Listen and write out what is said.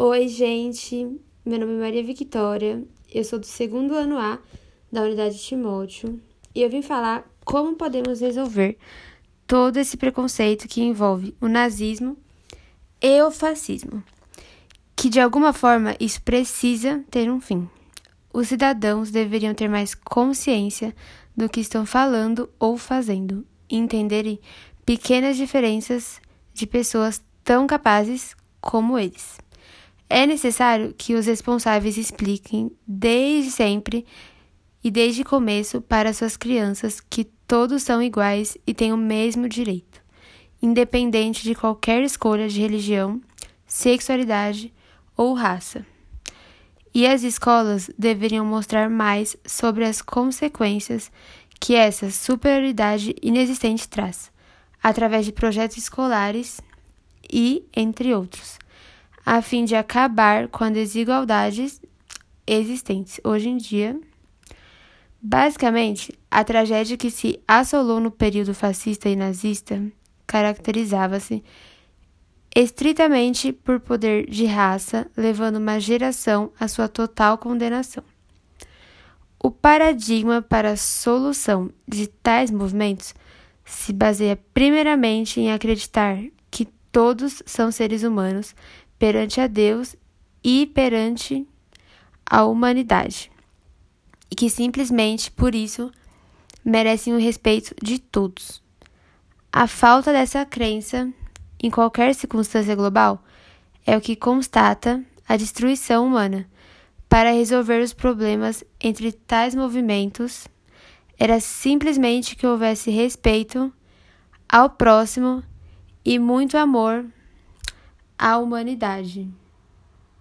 Oi, gente. Meu nome é Maria Victoria. Eu sou do segundo ano A da Unidade Timóteo e eu vim falar como podemos resolver todo esse preconceito que envolve o nazismo e o fascismo. Que de alguma forma isso precisa ter um fim. Os cidadãos deveriam ter mais consciência do que estão falando ou fazendo e entenderem pequenas diferenças de pessoas tão capazes como eles. É necessário que os responsáveis expliquem desde sempre e desde o começo para suas crianças que todos são iguais e têm o mesmo direito, independente de qualquer escolha de religião, sexualidade ou raça. E as escolas deveriam mostrar mais sobre as consequências que essa superioridade inexistente traz, através de projetos escolares e entre outros a fim de acabar com as desigualdades existentes hoje em dia. Basicamente, a tragédia que se assolou no período fascista e nazista caracterizava-se estritamente por poder de raça, levando uma geração à sua total condenação. O paradigma para a solução de tais movimentos se baseia primeiramente em acreditar que todos são seres humanos perante a Deus e perante a humanidade, e que simplesmente por isso merecem o respeito de todos. A falta dessa crença em qualquer circunstância global é o que constata a destruição humana. Para resolver os problemas entre tais movimentos, era simplesmente que houvesse respeito ao próximo e muito amor à humanidade.